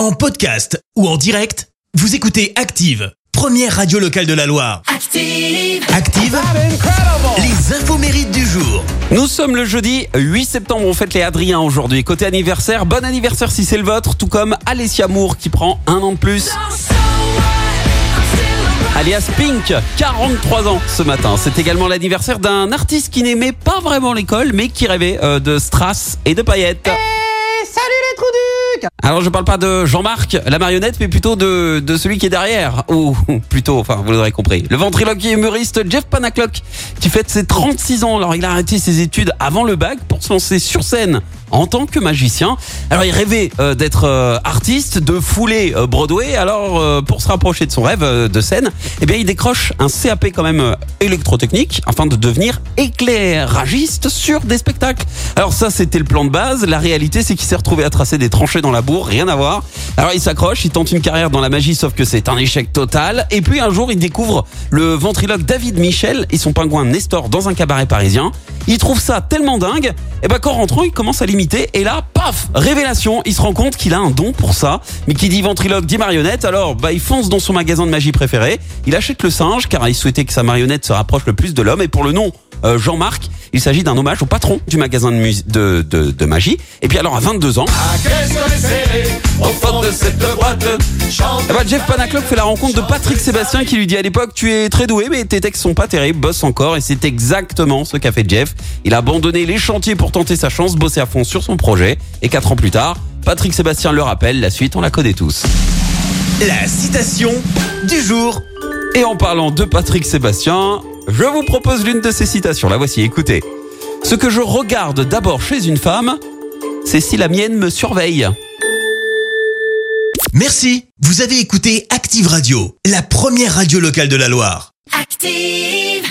En podcast ou en direct, vous écoutez Active, première radio locale de la Loire. Active. Active, les infos mérites du jour. Nous sommes le jeudi 8 septembre, on fête les Adriens aujourd'hui. Côté anniversaire, bon anniversaire si c'est le vôtre, tout comme Alessia Moore qui prend un an de plus. Alias Pink, 43 ans ce matin. C'est également l'anniversaire d'un artiste qui n'aimait pas vraiment l'école, mais qui rêvait euh, de strass et de paillettes. Salut les trous ducs Alors je parle pas de Jean-Marc, la marionnette, mais plutôt de, celui qui est derrière. Ou plutôt, enfin vous l'aurez compris. Le ventriloque et humoriste Jeff Panaclock, qui fête ses 36 ans. Alors il a arrêté ses études avant le bac pour se lancer sur scène en tant que magicien. Alors il rêvait euh, d'être euh, artiste, de fouler euh, Broadway. Alors pour se rapprocher de son rêve de scène, eh bien il décroche un CAP quand même électrotechnique afin de devenir éclairagiste sur des spectacles. Alors ça c'était le plan de base. La réalité c'est qu'il s'est retrouvé à tracer des tranchées dans la rien à voir. Alors il s'accroche, il tente une carrière dans la magie sauf que c'est un échec total. Et puis un jour il découvre le ventriloque David Michel et son pingouin Nestor dans un cabaret parisien. Il trouve ça tellement dingue, et ben qu'en rentrant, il commence à l'imiter, et là, paf, révélation, il se rend compte qu'il a un don pour ça, mais qui dit ventriloque dit marionnette, alors bah il fonce dans son magasin de magie préféré, il achète le singe, car il souhaitait que sa marionnette se rapproche le plus de l'homme, et pour le nom euh, Jean-Marc, il s'agit d'un hommage au patron du magasin de, mus- de, de, de magie, et puis alors à 22 ans, boîte. Eh ben, Jeff Panaclock fait la rencontre de Patrick Sébastien qui lui dit à l'époque tu es très doué mais tes textes sont pas terribles, bosse encore et c'est exactement ce qu'a fait Jeff. Il a abandonné les chantiers pour tenter sa chance, bosser à fond sur son projet et quatre ans plus tard, Patrick Sébastien le rappelle, la suite on la connaît tous. La citation du jour. Et en parlant de Patrick Sébastien, je vous propose l'une de ses citations. La voici, écoutez. Ce que je regarde d'abord chez une femme, c'est si la mienne me surveille. Merci, vous avez écouté Active Radio, la première radio locale de la Loire. Active.